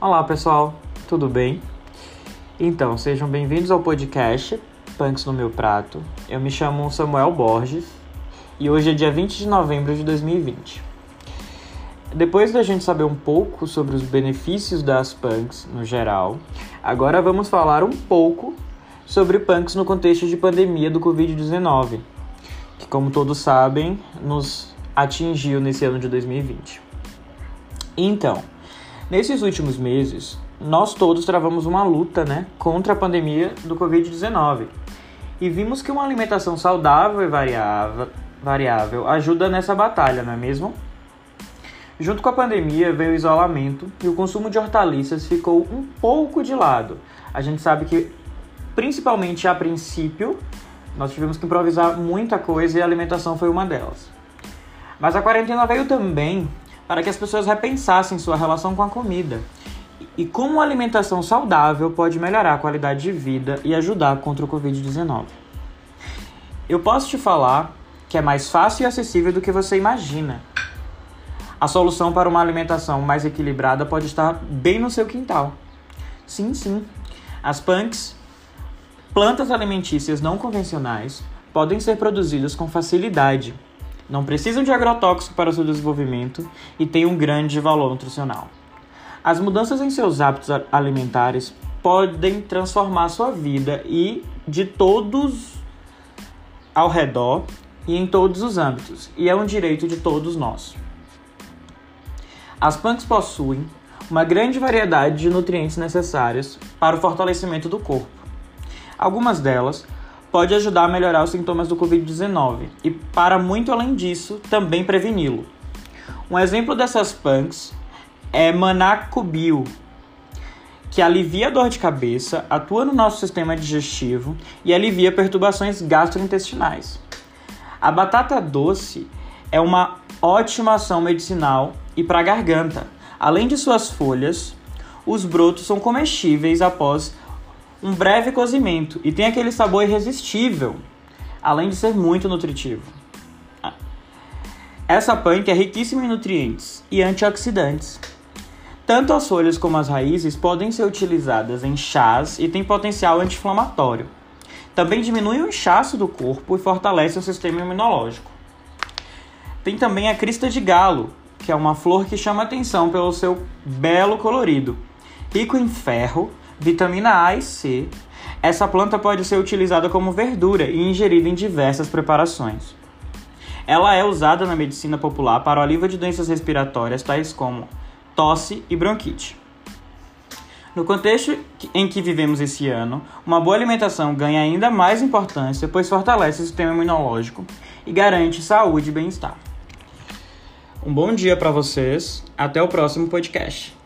Olá pessoal, tudo bem? Então, sejam bem-vindos ao podcast Punks no Meu Prato. Eu me chamo Samuel Borges e hoje é dia 20 de novembro de 2020. Depois da gente saber um pouco sobre os benefícios das punks no geral, agora vamos falar um pouco sobre punks no contexto de pandemia do Covid-19, que, como todos sabem, nos atingiu nesse ano de 2020. Então, Nesses últimos meses, nós todos travamos uma luta né, contra a pandemia do Covid-19 e vimos que uma alimentação saudável e variável, variável ajuda nessa batalha, não é mesmo? Junto com a pandemia veio o isolamento e o consumo de hortaliças ficou um pouco de lado. A gente sabe que, principalmente a princípio, nós tivemos que improvisar muita coisa e a alimentação foi uma delas. Mas a quarentena veio também para que as pessoas repensassem sua relação com a comida e como a alimentação saudável pode melhorar a qualidade de vida e ajudar contra o Covid-19. Eu posso te falar que é mais fácil e acessível do que você imagina. A solução para uma alimentação mais equilibrada pode estar bem no seu quintal. Sim, sim. As punks, plantas alimentícias não convencionais, podem ser produzidas com facilidade não precisam de agrotóxico para seu desenvolvimento e têm um grande valor nutricional. As mudanças em seus hábitos alimentares podem transformar sua vida e de todos ao redor e em todos os âmbitos, e é um direito de todos nós. As punks possuem uma grande variedade de nutrientes necessários para o fortalecimento do corpo. Algumas delas pode ajudar a melhorar os sintomas do Covid-19 e, para muito além disso, também preveni-lo. Um exemplo dessas punks é Manacobio, que alivia a dor de cabeça, atua no nosso sistema digestivo e alivia perturbações gastrointestinais. A batata doce é uma ótima ação medicinal e para a garganta. Além de suas folhas, os brotos são comestíveis após um breve cozimento e tem aquele sabor irresistível, além de ser muito nutritivo. Essa punk é riquíssima em nutrientes e antioxidantes. Tanto as folhas como as raízes podem ser utilizadas em chás e têm potencial anti-inflamatório. Também diminui o inchaço do corpo e fortalece o sistema imunológico. Tem também a crista de galo, que é uma flor que chama atenção pelo seu belo colorido, rico em ferro, vitamina A e C. Essa planta pode ser utilizada como verdura e ingerida em diversas preparações. Ela é usada na medicina popular para o alívio de doenças respiratórias tais como tosse e bronquite. No contexto em que vivemos esse ano, uma boa alimentação ganha ainda mais importância, pois fortalece o sistema imunológico e garante saúde e bem-estar. Um bom dia para vocês, até o próximo podcast.